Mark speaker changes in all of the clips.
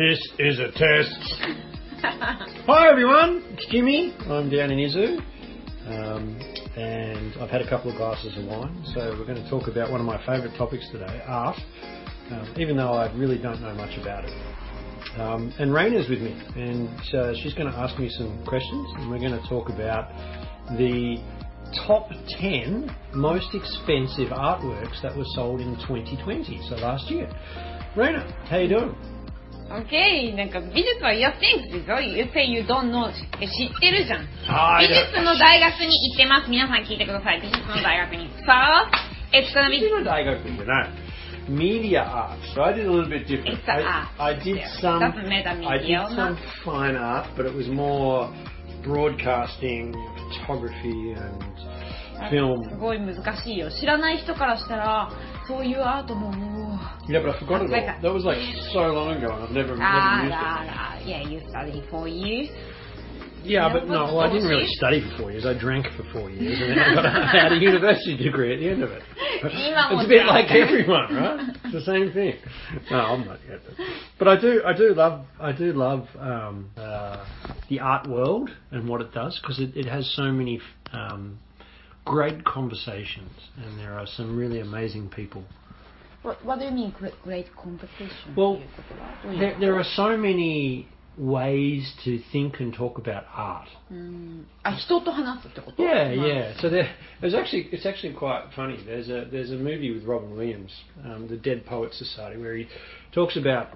Speaker 1: This is a test. Hi everyone, it's Jimmy. I'm down in Izu, um, and I've had a couple of glasses of wine. So we're going to talk about one of my favourite topics today, art. Um, even though I really don't know much about it. Um, and Raina's with me, and uh, she's going to ask me some questions, and we're going to talk about the top 10 most expensive artworks that were sold in 2020, so last year. Raina, how you doing?
Speaker 2: Okay, なんか美術は your things でしょ ?You say you don't know え知ってるじゃん。
Speaker 1: あ
Speaker 2: 美術の大学に行ってます。皆さん聞いてください。美術の大学に。So, it's gonna be...
Speaker 1: 美術の大学じゃない。Media art. So I did a little bit different.
Speaker 2: It's the
Speaker 1: I,
Speaker 2: art.
Speaker 1: I did
Speaker 2: Yeah.
Speaker 1: some. I did some fine art, but it was more broadcasting, photography, and
Speaker 2: すごい難しいよ知らない人からしたらそういうアートももう
Speaker 1: Yeah but I forgot it all That was like so long ago and I've never, never used it
Speaker 2: Yeah you studied for years
Speaker 1: Yeah, but no, well, I didn't really study for four years. I drank for four years and then I, got, I had a university degree at the end of it. It's a bit like everyone, right? It's the same thing. No, I'm not yet. But, but I do, I do love, I do love um, uh, the art world and what it does because it, it has so many um, great conversations, and there are some really amazing people.
Speaker 2: What, what do you mean, great, great?
Speaker 1: Well, there, there are so many ways to think and talk about art.
Speaker 2: Mm. Ah,
Speaker 1: yeah, yeah. So there, there's actually it's actually quite funny. There's a there's a movie with Robin Williams, um, the Dead Poets Society, where he talks about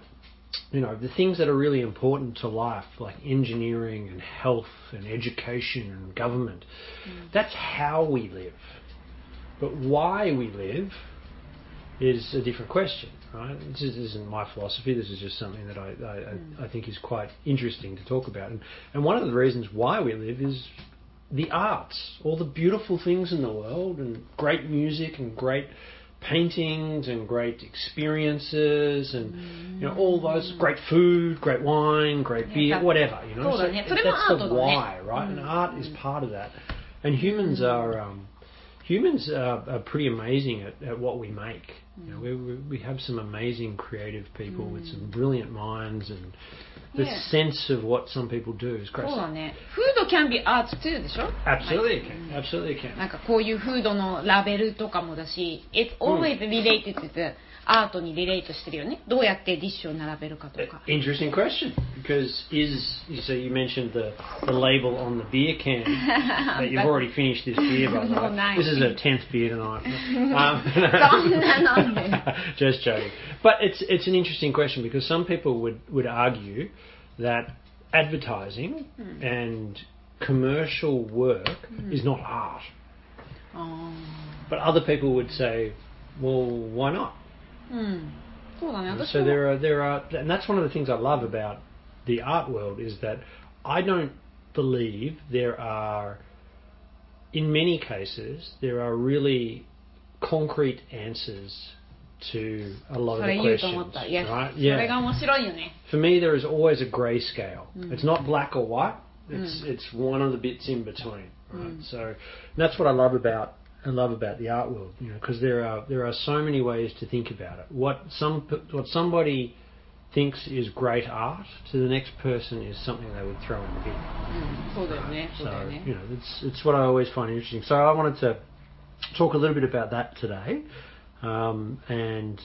Speaker 1: you know the things that are really important to life, like engineering and health and education and government. Mm. That's how we live, but why we live is a different question, right? This is- this isn't my philosophy. This is just something that I, I, I- mm. I think is quite interesting to talk about. And, and one of the reasons why we live is the arts, all the beautiful things in the world, and great music, and great paintings, and great experiences, and you know all those great food, great wine, great beer, whatever. You know,
Speaker 2: so
Speaker 1: so it-
Speaker 2: so they were
Speaker 1: that's the why, right? And art is part of that. And humans are um, humans are, are pretty amazing at, at what we make. You know, we, we, we have some amazing creative people with some brilliant minds, and the
Speaker 2: Yeah.
Speaker 1: sense of what some people do is great.
Speaker 2: そうだね。フード can be art too でしょ
Speaker 1: Absolutely, it can. Absolutely, it can.
Speaker 2: なんかこういうフードのラベルとかもだし、It's always related to the アートにリレートしてるよね。どうやってディッシュを並べるかとか。
Speaker 1: Interesting question because is so you mentioned the, the label on the beer can that you've already finished this beer by the way. This is a tenth beer tonight. Um, just joking. But it's it's an interesting question because some people would would argue that advertising mm. and commercial work mm. is not art.
Speaker 2: Oh.
Speaker 1: But other people would say, well, why not?
Speaker 2: Mm.
Speaker 1: So there are there are, and that's one of the things I love about the art world is that I don't believe there are, in many cases, there are really concrete answers to a lot of the questions.
Speaker 2: Yes.
Speaker 1: Right? Yeah. For me, there is always a grayscale. Mm. It's not black or white. It's mm. it's one of the bits in between. Right. Mm. So that's what I love about I love about the art world. You know, because there are there are so many ways to think about it. What some what somebody thinks is great art to the next person is something they would throw in the bin.
Speaker 2: Mm.
Speaker 1: So, you know, it's, it's what I always find interesting. So I wanted to talk a little bit about that today. Um, and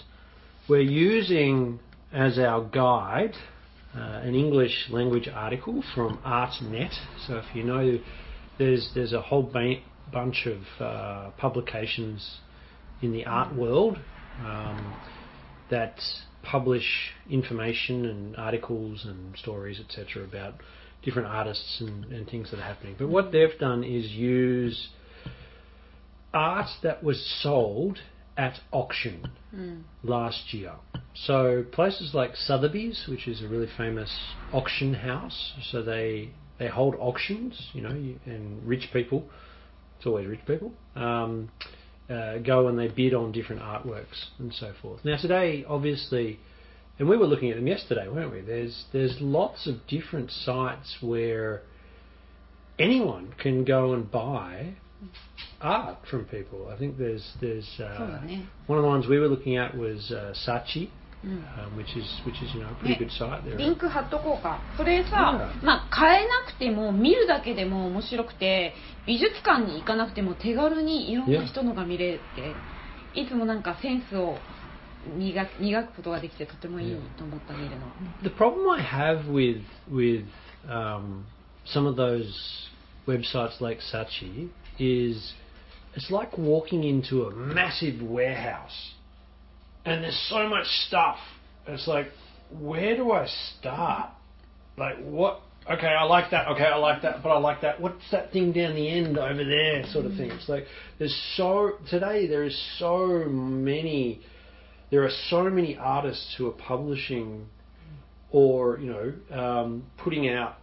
Speaker 1: we're using as our guide uh, an English language article from ArtNet. So if you know, there's, there's a whole ba- bunch of uh, publications in the art world um, that publish information and articles and stories, etc., about different artists and, and things that are happening. But what they've done is use art that was sold at auction last year. So places like Sotheby's, which is a really famous auction house, so they they hold auctions, you know, and rich people, it's always rich people, um, uh, go and they bid on different artworks and so forth. Now today, obviously, and we were looking at them yesterday, weren't we? There's there's lots of different sites where anyone can go and buy art from people. I think there's there's uh,
Speaker 2: oh, yeah.
Speaker 1: one of the ones we were looking at was uh, Saatchi, um, which is which is you know a pretty good site there.
Speaker 2: リンク貼っとこうか。それさ.まあ、買えなくても、見るだけでも面白くて、美術館に行かなくても手軽にいろんな人のが見れて、いつもなんかセンスを磨く磨くことができてとてもいいと思った見るの。
Speaker 1: The problem I have with with um, some of those websites like Sachi is it's like walking into a massive warehouse and there's so much stuff. It's like, where do I start? Like, what? Okay, I like that. Okay, I like that, but I like that. What's that thing down the end over there? Sort of thing. It's like there's so today there is so many. There are so many artists who are publishing or you know um, putting out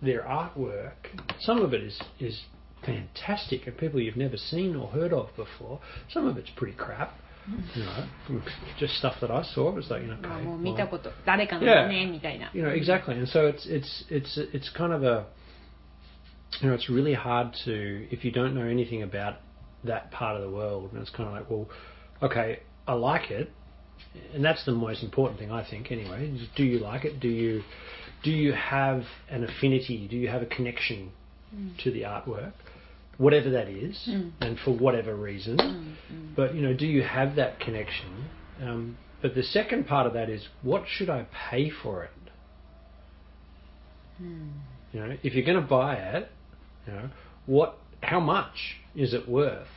Speaker 1: their artwork. Some of it is is fantastic and people you've never seen or heard of before. Some of it's pretty crap. You know, from just stuff that I saw. It was like, you know,
Speaker 2: まあ
Speaker 1: okay,
Speaker 2: もう見
Speaker 1: well,
Speaker 2: たこと、誰かのだね、みたいな。
Speaker 1: you know exactly and so it's it's it's it's kind of a you know it's really hard to if you don't know anything about that part of the world and it's kind of like well okay i like it and that's the most important thing i think anyway is do you like it do you do you have an affinity do you have a connection to the artwork whatever that is,
Speaker 2: mm.
Speaker 1: and for whatever reason.
Speaker 2: Mm,
Speaker 1: but you know, do you have that connection? Um, but the second part of that is, what should I pay for it? You know, if you're going to buy it, you know, what, how much is it worth?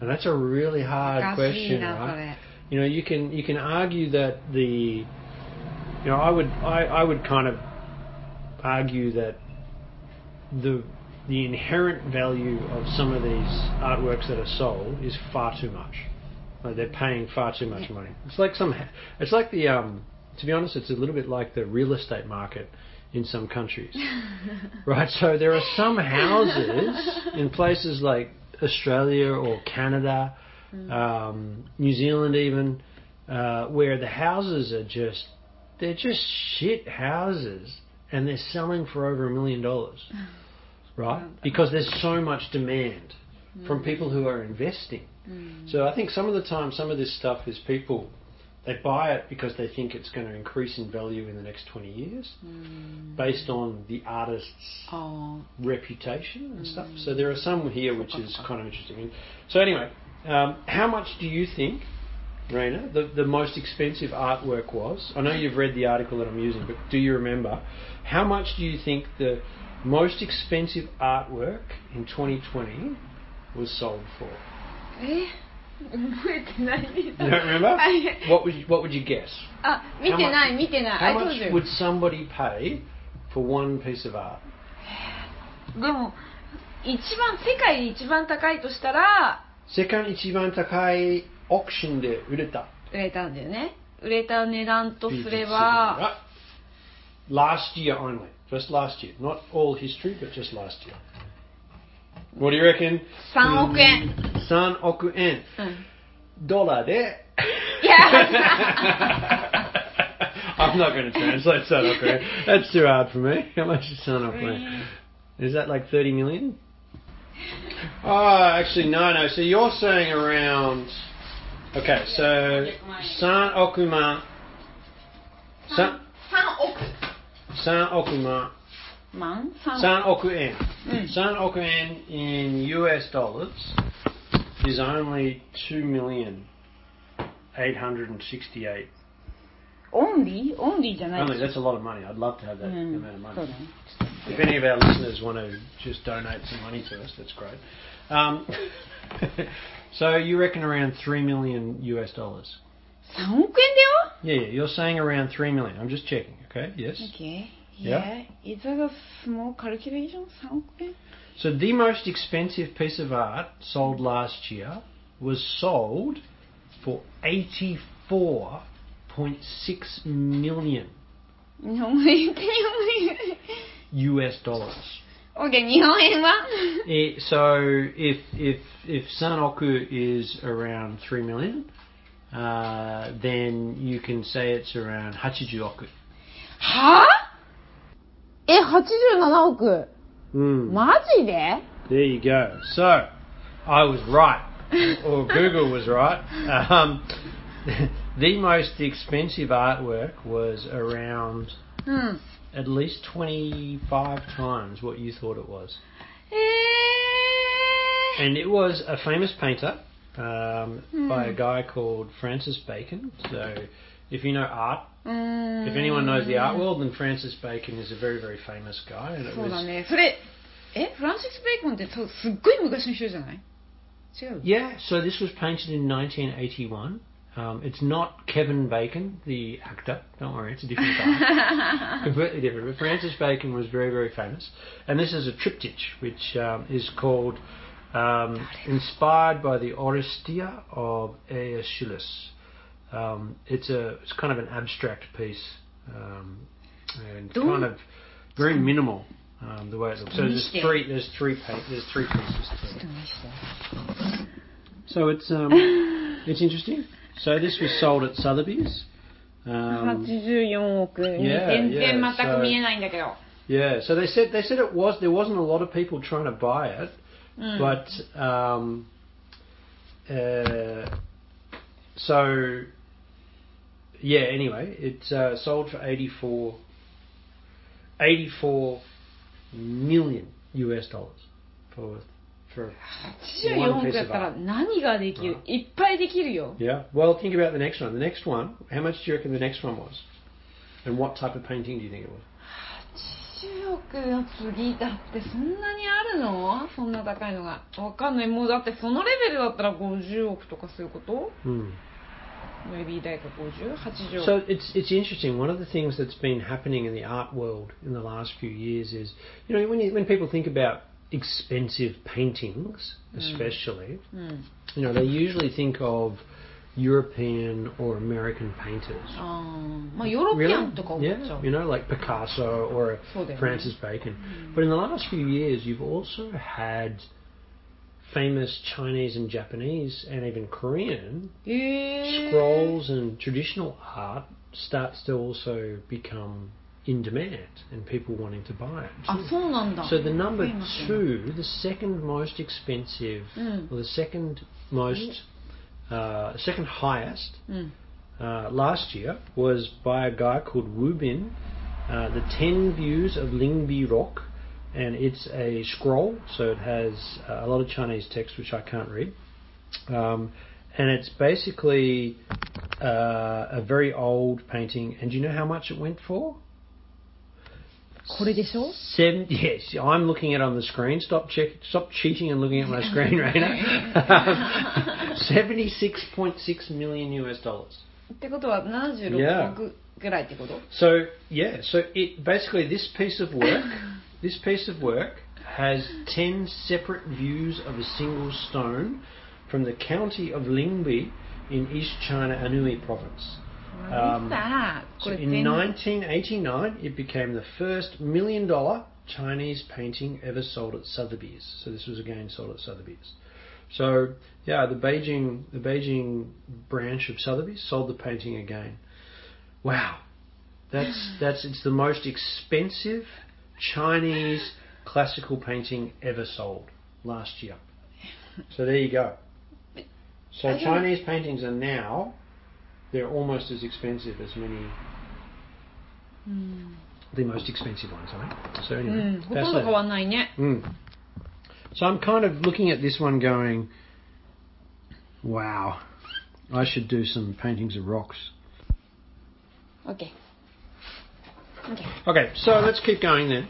Speaker 1: And that's a really hard question, right? You know, you can you can argue that the you know, I would I, I would kind of argue that the the inherent value of some of these artworks that are sold is far too much. Like they're paying far too much money. It's like some, it's like the, um, to be honest, it's a little bit like the real estate market in some countries, right? So there are some houses in places like Australia or Canada, um, New Zealand even, uh, where the houses are just, they're just shit houses, and they're selling for over a million dollars, right? Because there's so much demand mm. from people who are investing.
Speaker 2: Mm.
Speaker 1: So I think some of the time, some of this stuff is people they buy it because they think it's going to increase in value in the next 20 years
Speaker 2: mm.
Speaker 1: based on the artist's
Speaker 2: oh.
Speaker 1: reputation and
Speaker 2: mm. stuff.
Speaker 1: So mm. there are some here which is kind of interesting. So, anyway, um, how much do you think, Raina, the, the most expensive artwork was? I know you've read the article that I'm using, but do you remember? How much do you think the most expensive artwork in 2020 was sold for?
Speaker 2: え覚えてないです。
Speaker 1: You don't remember?
Speaker 2: はい
Speaker 1: What would you, what would you guess?
Speaker 2: あ、見てない、見てない。
Speaker 1: How
Speaker 2: I told
Speaker 1: much
Speaker 2: you.
Speaker 1: would somebody pay for one piece of art?
Speaker 2: でも、一番、世界で一番高いとしたら、
Speaker 1: 世界一番高いオークションで売れた。
Speaker 2: 売れたんだよね。売れた値段とすれば、
Speaker 1: Right. Last year only. Just last year. Not all history, but just last year. What do you reckon?
Speaker 2: 3億円。
Speaker 1: 3億円。
Speaker 2: うん。
Speaker 1: ドラで。
Speaker 2: いや
Speaker 1: I'm not going to translate 3億円. That's too hard for me. How much is 3億円? Is that like 30 million? Oh, actually, no, no. So you're saying around. Okay, so 3億万. 3,
Speaker 2: 3億。
Speaker 1: 3億万.
Speaker 2: 万 ?3
Speaker 1: 3億円.
Speaker 2: うん。
Speaker 1: 3億円 in US dollars is only 2 million 868.
Speaker 2: オンリーオンリーじゃない
Speaker 1: Only, that's a lot of money. I'd love to have that
Speaker 2: うん
Speaker 1: amount of
Speaker 2: そう
Speaker 1: money.
Speaker 2: だね。
Speaker 1: If any of our listeners want to just donate some money to us, that's great. Um, so you reckon around 3 million US dollars?
Speaker 2: 3億円
Speaker 1: yeah, yeah. You're saying around three million. I'm just checking. Okay. Yes.
Speaker 2: Okay.
Speaker 1: Yeah.
Speaker 2: yeah. It's like a small calculation something.
Speaker 1: So the most expensive piece of art sold last year was sold for 84.6 million.
Speaker 2: No,
Speaker 1: US dollars.
Speaker 2: Okay,
Speaker 1: eh, so if if if Sanoku is around 3 million, uh, then you can say it's around 80億.
Speaker 2: はぁえ、87億
Speaker 1: Mm.
Speaker 2: マジで
Speaker 1: There you go. So, I was right, or Google was right. Um, The most expensive artwork was around
Speaker 2: うん。
Speaker 1: at least 25 times what you thought it was.
Speaker 2: え
Speaker 1: And it was a famous painter um,
Speaker 2: mm.
Speaker 1: by a guy called Francis Bacon. So if you know art,
Speaker 2: mm.
Speaker 1: if anyone knows the art world, then Francis Bacon is a very, very famous guy. And it
Speaker 2: そうだね。それ、え、フランシス・ベーコンってすっごい昔の人じゃない違う
Speaker 1: Yeah, so this was painted in 1981. Um, it's not Kevin Bacon, the actor. Don't worry, it's a different guy. Completely different. But Francis Bacon was very, very famous. And this is a triptych, which um, is called um, Inspired by the Orestia of Aeschylus. Um, it's a it's kind of an abstract piece, um, and
Speaker 2: Don't-
Speaker 1: kind of very minimal um, the way it looks. So there's
Speaker 2: Interesting.
Speaker 1: three there's three pa- there's three pieces. To
Speaker 2: ちょっ
Speaker 1: it.
Speaker 2: と見せて
Speaker 1: So it's um, it's interesting. So this was sold at Sotheby's. Um,
Speaker 2: 84億、
Speaker 1: Yeah,
Speaker 2: 全
Speaker 1: yeah,
Speaker 2: 然全
Speaker 1: so-
Speaker 2: く見えないんだけど、
Speaker 1: yeah. So they said they said it was there wasn't a lot of people trying to buy it,
Speaker 2: うん、
Speaker 1: but um, uh, so yeah. Anyway, it uh, sold for 84, 84 million US dollars for for
Speaker 2: 84億やったら何ができるいっぱいできるよ
Speaker 1: Yeah. Well, think about the next one. The next one. How much do you reckon the next one was? And what type of painting do you think it was?
Speaker 2: 80億の次だってそんなにあるのそんな高いのがわかんないもうだってそのレベルだったら50億とかそういうこと
Speaker 1: Hmm.
Speaker 2: maybe 大か5080億
Speaker 1: So it's it's interesting. One of the things that's been happening in the art world in the last few years is, you know, when you, when people think about expensive paintings, especially,
Speaker 2: うん、
Speaker 1: you know, they usually think of European or American painters.
Speaker 2: あーまあヨーロピアンとか思っちゃ
Speaker 1: Yeah,
Speaker 2: う
Speaker 1: you know, like Picasso or
Speaker 2: そうだよね
Speaker 1: Francis Bacon. But in the last few years, you've also had famous Chinese and Japanese and even Korean
Speaker 2: へえ
Speaker 1: scrolls and traditional art starts to also become in demand and people wanting to buy it.
Speaker 2: あそうなんだ
Speaker 1: So the number
Speaker 2: 増えますね
Speaker 1: two, the second most expensive,
Speaker 2: うん、
Speaker 1: or the second most, uh, second highest
Speaker 2: うん、
Speaker 1: uh, last year was by a guy called Wu Bin, uh, the 10 views of Lingbi Rock, and it's a scroll, so it has uh, a lot of Chinese text which I can't read. Um, and it's basically uh, a very old painting, and do you know how much it went for?
Speaker 2: これでしょ
Speaker 1: Seven, yes, I'm looking at it on the screen. Stop check, stop cheating and looking at my screen, Raina. Seventy-six point six million US dollars.
Speaker 2: ってことは
Speaker 1: Yeah.
Speaker 2: 76億ぐらいってこと
Speaker 1: So yeah, so it basically this piece of work, this piece of work has ten separate views of a single stone from the county of Lingbi in East China Anhui province.
Speaker 2: Um, that?
Speaker 1: So in 1989, it became the first million dollar Chinese painting ever sold at Sotheby's. So this was again sold at Sotheby's. So yeah, the Beijing the Beijing branch of Sotheby's sold the painting again. Wow, that's that's it's the most expensive Chinese classical painting ever sold last year. So there you go. So Chinese paintings are now they're almost as expensive as many.
Speaker 2: Mm.
Speaker 1: The most expensive ones, I right? So anyway,
Speaker 2: mm.
Speaker 1: Mm. So I'm kind of looking at this one, going, "Wow, I should do some paintings of rocks."
Speaker 2: Okay. Okay.
Speaker 1: Okay. So let's keep going then.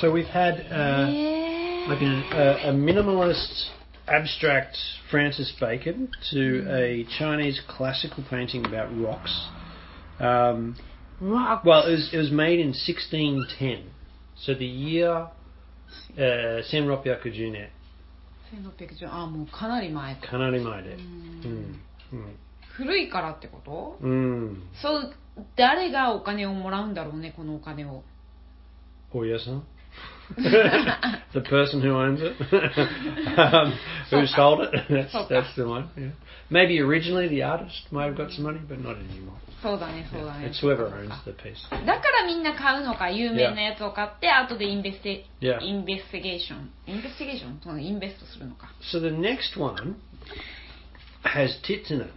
Speaker 1: So we've had uh,
Speaker 2: yeah.
Speaker 1: like a, a, a minimalist abstract Francis Bacon to a Chinese classical painting about rocks. Um,
Speaker 2: ー、うわ
Speaker 1: Well, it was, it was made in 1610. So the year uh, 1610年
Speaker 2: 1610あもうかなり前か
Speaker 1: かなり前で。
Speaker 2: うん
Speaker 1: うん
Speaker 2: 古いからってこと
Speaker 1: うん。
Speaker 2: そう誰がお金をもらうんだろうねこのお金を
Speaker 1: 大家さん The person who owns it, um, who sold it. That's,
Speaker 2: Soka.
Speaker 1: that's the one. Yeah. Maybe originally the artist might have got some money, but not anymore.
Speaker 2: そうだねそうだ
Speaker 1: Yeah.
Speaker 2: ね
Speaker 1: It's whoever owns the piece.
Speaker 2: だからみんな買うのか有名なやつを買って後でインベステ
Speaker 1: Yeah.
Speaker 2: インベスティゲーションインベスティゲーションそのインベストするのか
Speaker 1: So the next one has tits in it,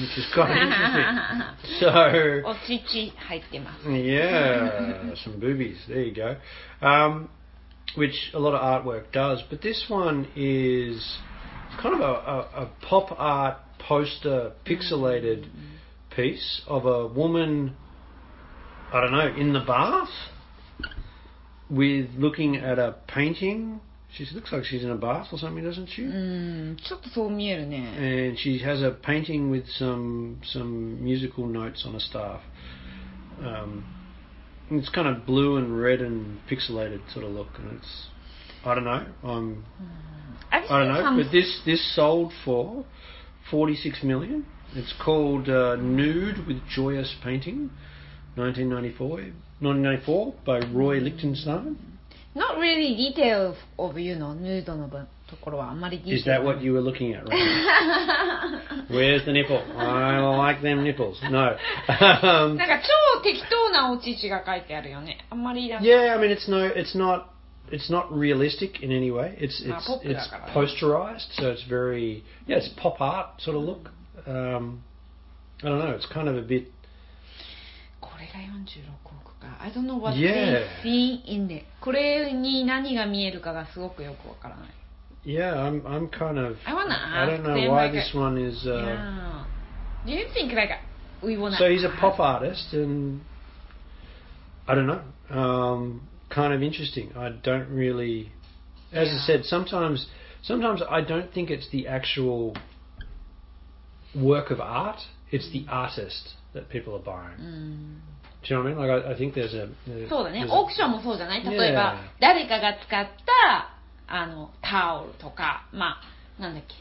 Speaker 1: which is quite interesting. So
Speaker 2: お乳入ってます。
Speaker 1: yeah, some boobies. There you go. Um, which a lot of artwork does, but this one is kind of a, a, a pop art poster pixelated mm-hmm. piece of a woman, I don't know, in the bath with looking at a painting. She looks like she's in a bath or something, doesn't she?
Speaker 2: Mm,
Speaker 1: and she has a painting with some some musical notes on a staff. Um, it's kind of blue and red and pixelated sort of look, and it's I don't know.
Speaker 2: Um,
Speaker 1: I don't know, but this this sold for forty six million. It's called uh, Nude with Joyous Painting, 1994, 1994 by Roy hmm. Lichtenstein.
Speaker 2: Not really detail of, of you know nude on a ところはあんまり
Speaker 1: Is that
Speaker 2: ル
Speaker 1: what you were looking at right now? Where's the nipple? I like them nipples. No. Um,
Speaker 2: なんか超適当なお乳が書いてあるよね。あんまりなんか
Speaker 1: yeah, I mean it's no, it's not, it's not realistic in any way. It's
Speaker 2: Ah,
Speaker 1: it's it's posterized, so it's very yeah, it's pop art sort of look. Um, I don't know. It's kind of a bit
Speaker 2: これが46億か。I don't know what they see in it. これに何が見えるかがすごくよくわからない。
Speaker 1: yeah. I'm I'm kind of
Speaker 2: I wanna
Speaker 1: I don't
Speaker 2: ask
Speaker 1: know
Speaker 2: them,
Speaker 1: why
Speaker 2: like,
Speaker 1: this one is. Uh,
Speaker 2: yeah. Do you think like we wanna
Speaker 1: So he's a pop artist, and I don't know, um, kind of interesting. I don't really, as I
Speaker 2: Yeah.
Speaker 1: said, sometimes sometimes I don't think it's the actual work of art; it's the artist that people are buying.
Speaker 2: うん。
Speaker 1: Do you know what I mean? Like I, I think there's a there's,
Speaker 2: そうだね。
Speaker 1: there's
Speaker 2: オー
Speaker 1: a-
Speaker 2: クションもそうじゃない例えば、
Speaker 1: Yeah.
Speaker 2: 誰かが使った、 あの、タオルとか、まあ、なんだっけ、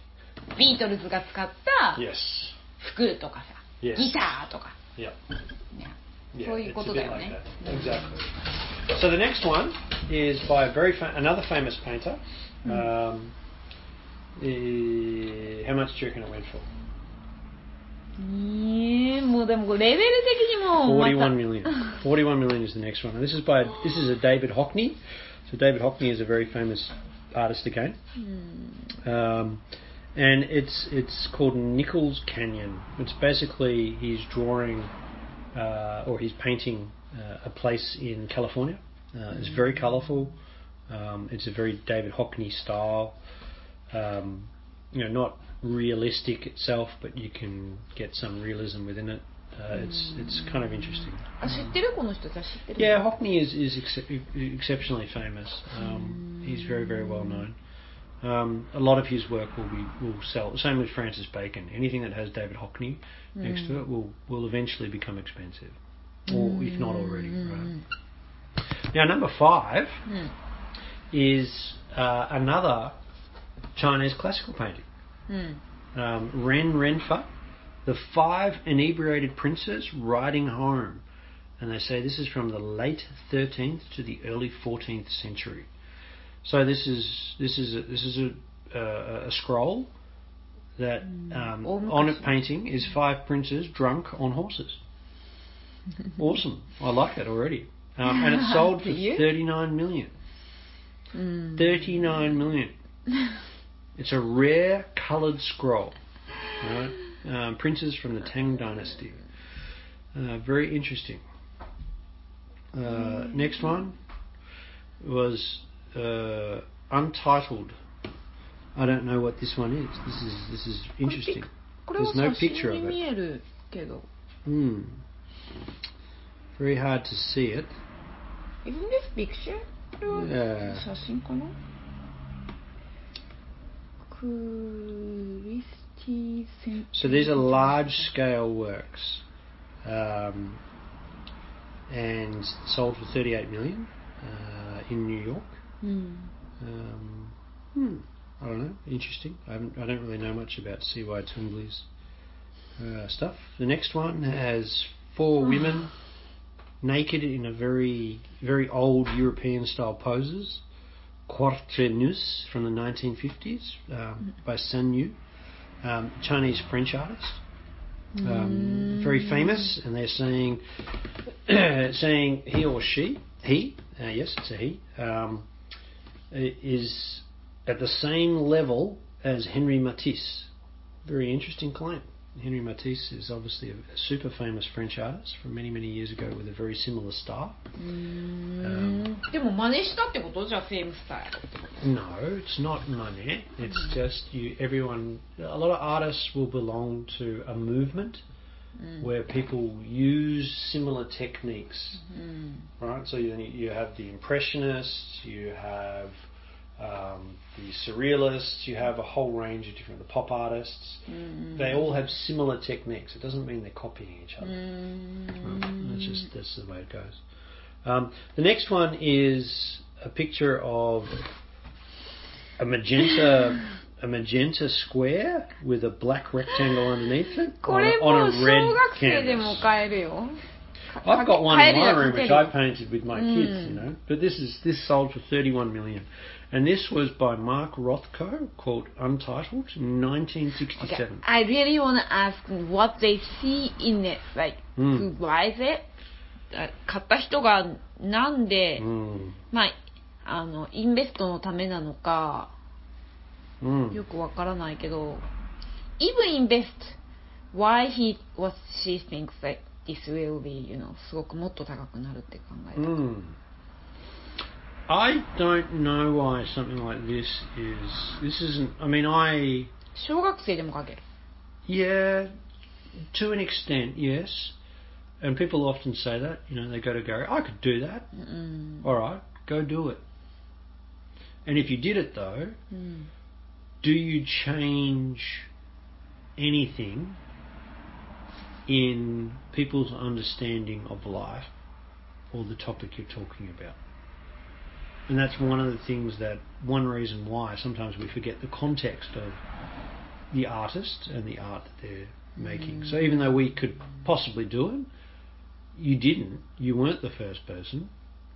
Speaker 2: ビートルズが使った服とかさ、
Speaker 1: Yes.
Speaker 2: ギターとか。
Speaker 1: yeah.
Speaker 2: ね
Speaker 1: Yeah,
Speaker 2: そういうことだよ
Speaker 1: like
Speaker 2: ね。
Speaker 1: Exactly. So the next one is by a very fa- another famous painter. Um, eh, how much do you reckon it went for?
Speaker 2: ええもうでもレベル的にもまた
Speaker 1: Forty-one million. Forty-one million is the next one, and this is by this is a David Hockney. So David Hockney is a very famous artist again,
Speaker 2: うん
Speaker 1: um, and it's it's called Nichols Canyon. It's basically he's drawing uh, or he's painting uh, a place in California. Uh, it's very colourful. Um, it's a very David Hockney style. Um, you know, not realistic itself, but you can get some realism within it. Uh, it's it's kind of interesting. Yeah, Hockney is is exceptionally famous. Um, he's very very well known. Um, a lot of his work will be will sell. Same with Francis Bacon. Anything that has David Hockney next to it will will eventually become expensive, or if not already. Right. Now number five is uh, another Chinese classical painting. Um, Ren Renfa the five inebriated princes riding home. And they say this is from the late 13th to the early 14th century. So this is this is a, this is a, uh, a scroll that um, on
Speaker 2: Mukashi.
Speaker 1: painting is five princes drunk on horses. awesome! I like it already, um, and it sold for 39 million.
Speaker 2: うん、
Speaker 1: 39 million. It's a rare coloured scroll. Right? Um, princes from the Tang Dynasty. Uh, very interesting. Uh, next one was uh, Untitled. I don't know what this one is. This is this is interesting.
Speaker 2: これは
Speaker 1: There's no
Speaker 2: 写
Speaker 1: picture
Speaker 2: 真
Speaker 1: of
Speaker 2: に
Speaker 1: it.
Speaker 2: 見えるけど
Speaker 1: Hmm. Very hard to see it.
Speaker 2: Isn't this picture? これは
Speaker 1: Yeah.
Speaker 2: 写真かなクリスティセン
Speaker 1: so these are large scale works, um, and sold for 38 million uh, in New York.
Speaker 2: うん、
Speaker 1: Um, hmm, I don't know. Interesting. I, I don't really know much about C.Y. Twombly's uh, stuff. The next one has four women naked in a very, very old European style poses. Quatre Nus from the 1950s um, by Sanyu, um, Chinese French artist. Um, very famous, and they're saying saying he or she, he, uh, yes, it's a he, um, is at the same level as Henri Matisse. very interesting claim. Henri Matisse is obviously a super famous French artist from many, many years ago with a very similar style.
Speaker 2: Um,
Speaker 1: no, it's not money. It's mm. just you. everyone, a lot of artists will belong to a movement.
Speaker 2: Mm.
Speaker 1: Where people use similar techniques,
Speaker 2: mm-hmm.
Speaker 1: right? So you, you have the impressionists, you have um, the surrealists, you have a whole range of different, the pop artists,
Speaker 2: mm.
Speaker 1: they all have similar techniques. It doesn't mean they're copying each other. Mm. That's just that's the way it goes. Um, the next one is a picture of a magenta a magenta square with a black rectangle underneath it on on a red canvas. I've got one in my room which I painted with my kids, you know. But this is this sold for 31 million. And this was by Mark Rothko called Untitled, 1967.
Speaker 2: Okay. I really want to ask what they see in it, like
Speaker 1: うん
Speaker 2: who buys it? あ買った人がなんで、
Speaker 1: Mm.
Speaker 2: まあ、あの、インベストのためなのか、
Speaker 1: Mm.
Speaker 2: よくわからないけど、even invest, why he, what she thinks that this will be, you know, すごくもっと高くなるって考えた。
Speaker 1: Mm. I don't know why something like this is. This isn't. I mean, I.
Speaker 2: 쇼각세점
Speaker 1: Yeah, to an extent, yes. And people often say that. You know, they go to Gary. I could do that.
Speaker 2: Mm.
Speaker 1: All right, go do it. And if you did it though,
Speaker 2: mm.
Speaker 1: do you change anything in people's understanding of life or the topic you're talking about? And that's one of the things that, one reason why sometimes we forget the context of the artist and the art that they're making. So even though we could possibly do it, you didn't. You weren't the first person,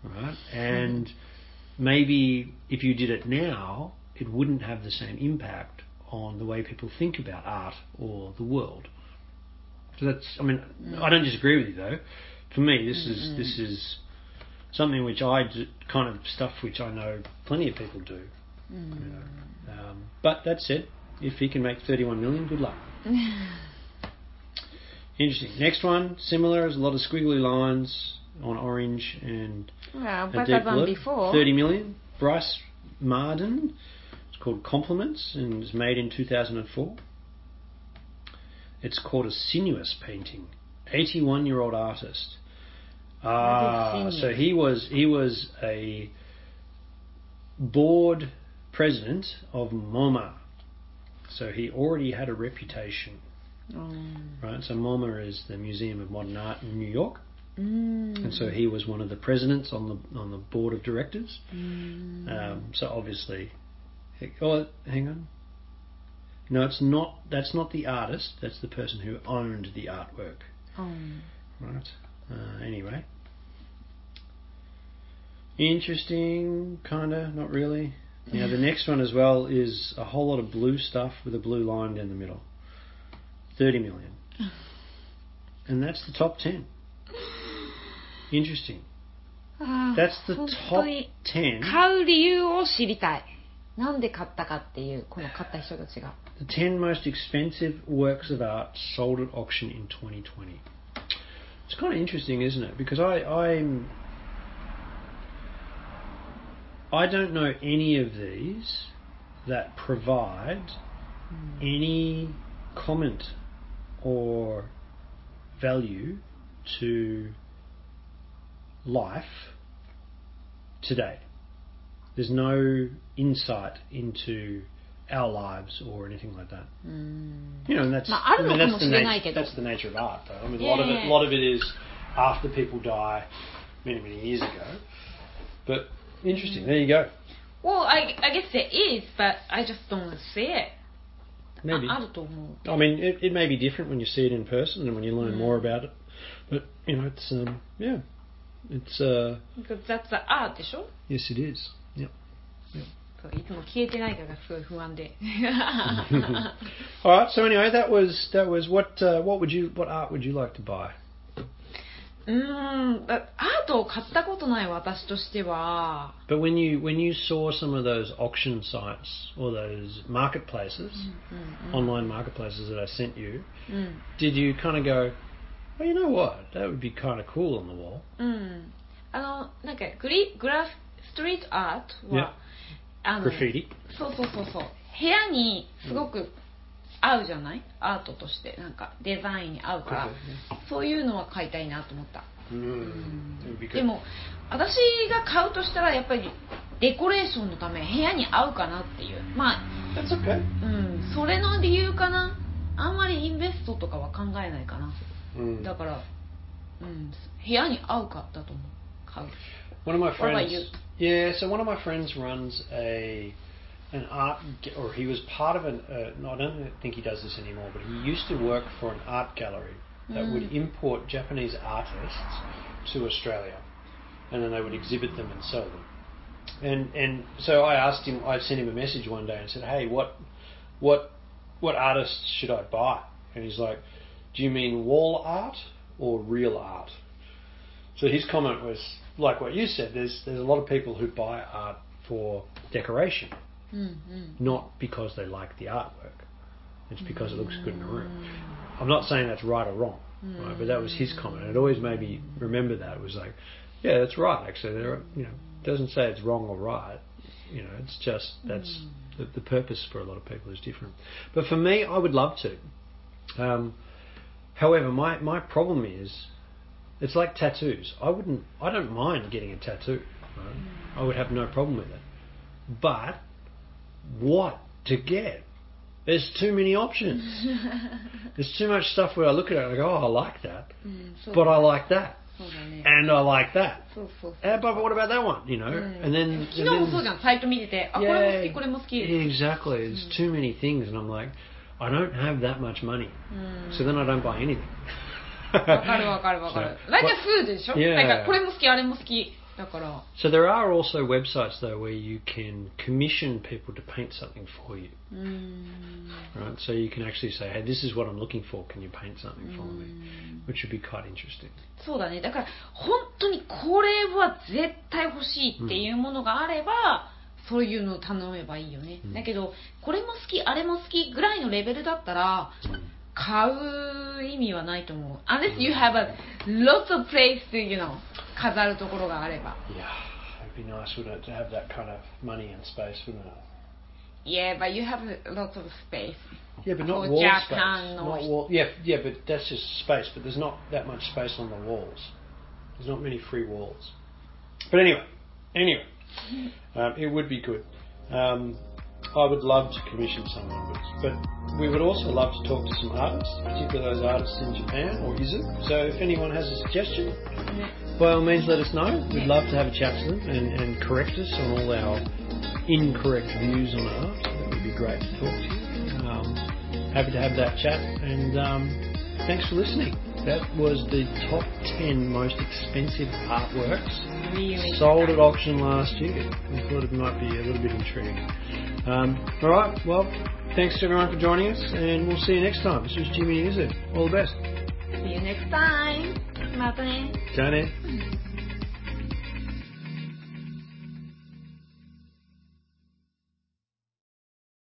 Speaker 1: right? And maybe if you did it now, it wouldn't have the same impact on the way people think about art or the world. So that's, I mean, I don't disagree with you though. For me, this is this is something which I do, kind of stuff which I know plenty of people do.
Speaker 2: う
Speaker 1: You know. Um, but that said, if he can make 31 million, good luck. Interesting. Next one, similar, is a lot of squiggly lines on orange and
Speaker 2: Yeah,
Speaker 1: a
Speaker 2: better
Speaker 1: deep
Speaker 2: than
Speaker 1: blue.
Speaker 2: before.
Speaker 1: 30 million. Brice Marden. It's called Complements and it's made in 2004. It's called a sinuous painting. 81 year old artist. Ah, so he was he was a board president of MoMA. So he already had a reputation.
Speaker 2: Oh.
Speaker 1: Right, so MoMA is the Museum of Modern Art in New York.
Speaker 2: Mm.
Speaker 1: And so he was one of the presidents on the on the board of directors.
Speaker 2: Mm.
Speaker 1: Um, so obviously, oh, hang on. No, it's not. That's not the artist. That's the person who owned the artwork.
Speaker 2: Oh.
Speaker 1: Right. Uh, anyway, interesting, kinda, not really. Now the next one as well is a whole lot of blue stuff with a blue line down the middle. Thirty million, and that's the top ten. Interesting.
Speaker 2: あー
Speaker 1: That's the
Speaker 2: 本
Speaker 1: top
Speaker 2: 当に
Speaker 1: ten.
Speaker 2: 買う理由を知りたい。なんで買ったかっていう、この買った人たちが。
Speaker 1: The 10 most expensive works of art sold at auction in 2020. It's kind of interesting, isn't it? Because I, I'm. I don't know any of these that provide any comment or value to life today. There's no insight into our lives or anything like that.
Speaker 2: Mm.
Speaker 1: You know, and that's, I mean, that's, the that's the nature of art, though. I mean, yeah. a, lot of it, a lot of it is after people die many, many years ago. But interesting. There you go.
Speaker 2: Well, I, I guess there is, but I just don't see it.
Speaker 1: Maybe.
Speaker 2: ああると思う。
Speaker 1: I mean, it, it may be different when you see it in person and when you learn more about it. But you know, it's um, yeah, it's uh,
Speaker 2: Because that's the art でしょ
Speaker 1: yes, it is. Yep.
Speaker 2: そういつも消えてないかがすごい不安で。
Speaker 1: All right. So anyway, that was that was what uh, what would you what art would you like to buy? But when you when you saw some of those auction sites or those marketplaces,
Speaker 2: mm,
Speaker 1: online marketplaces that I sent you,
Speaker 2: mm.
Speaker 1: did you kind of go, well, you know what, that would be kind of cool on the wall.
Speaker 2: Mm. あのなんかグリグラフストリートアートは、yeah. あの
Speaker 1: graffiti
Speaker 2: 合うじゃない？アートとして。なんか、デザインに合うから、そういうのは買いたいなと思った。
Speaker 1: Mm.
Speaker 2: でも、私が買うとしたら、やっぱり、デコレーションのため、部屋に合うかなっていう。まあ、
Speaker 1: okay.
Speaker 2: うん、それの理由かな？あんまりインベストとかは考えないかな。
Speaker 1: Mm.
Speaker 2: だから、うん、部屋に合うかだと思う。買う。
Speaker 1: One of my friends. Yeah, so one of my friends runs a an art, or he was part of an. Uh, no, I don't think he does this anymore, but he used to work for an art gallery that would
Speaker 2: Mm.
Speaker 1: import Japanese artists to Australia, and then they would exhibit them and sell them. And and so I asked him. I sent him a message one day and said, "Hey, what what what artists should I buy?" And he's like, "Do you mean wall art or real art?" So his comment was like what you said. There's there's a lot of people who buy art for decoration,
Speaker 2: mm-hmm.
Speaker 1: not because they like the artwork. It's because it looks good in the room. Mm. I'm not saying that's right or wrong, right? But that was his mm. comment. It always made me remember that. It was like, yeah, that's right. Actually, there, are, you know, doesn't say it's wrong or right. You know, it's just that's mm. the, the, purpose for a lot of people is different. But for me, I would love to. Um, however, my my problem is, it's like tattoos. I wouldn't. I don't mind getting a tattoo. Right? I would have no problem with it. But what to get? There's too many options. There's too much stuff where I look at it and I go, oh, I like that,
Speaker 2: うん、そう
Speaker 1: but I like that,
Speaker 2: そうだね。
Speaker 1: and I like that.
Speaker 2: そうそうそう。
Speaker 1: Uh, but what about that one? You know,
Speaker 2: うん
Speaker 1: and then
Speaker 2: 昨日もそうじゃん、サイト見てて、あ、これも好き、これも好き。
Speaker 1: yeah, exactly. There's too many things, and I'm like, I don't have that much money,
Speaker 2: うん。
Speaker 1: so then I don't buy anything.
Speaker 2: わかるわかるわかる。
Speaker 1: So,
Speaker 2: like
Speaker 1: what-
Speaker 2: a food でしょ
Speaker 1: Yeah.
Speaker 2: like a これも好き、あれも好き。 だから、
Speaker 1: So there are also websites though where you can commission people to paint something for you,
Speaker 2: うーん。
Speaker 1: right? So you can actually say, "Hey, this is what I'm looking for. Can you paint something for me?"
Speaker 2: うん
Speaker 1: Which would be quite interesting.
Speaker 2: そうだね。だから、本当にこれは絶対欲しいっていうものがあれば、そういうのを頼めばいいよね。
Speaker 1: うん
Speaker 2: だけど、これも好き、あれも好きぐらいのレベルだったら、買う意味はないと思う。Unless you have a lots of place to, you know, 飾るところがあれば。
Speaker 1: Yeah, it'd be nice, wouldn't it, to have that kind of money and space, wouldn't it?
Speaker 2: Yeah, but you have lots of space.
Speaker 1: Yeah, but not
Speaker 2: For
Speaker 1: wall
Speaker 2: Japan
Speaker 1: space.
Speaker 2: or-
Speaker 1: Not wall. Yeah, yeah, but that's just space. But there's not that much space on the walls. There's not many free walls. But anyway, anyway, um, it would be good. Um, I would love to commission someone, but, but we would also love to talk to some artists, particularly those artists in Japan or Izu. So if anyone has a suggestion,
Speaker 2: ね
Speaker 1: by all means, let us know. We'd love to have a chat to them and, and correct us on all our incorrect views on art. That would be great to talk to you. Um, happy to have that chat, and um, thanks for listening. That was the top 10 most expensive artworks
Speaker 2: Really
Speaker 1: sold at auction last year. We thought it might be a little bit intriguing. Um, all right, well, thanks to everyone for joining us, and we'll see you next time. This was Jimmy Izu. All the best.
Speaker 2: See you next time. またね。
Speaker 1: じゃあね。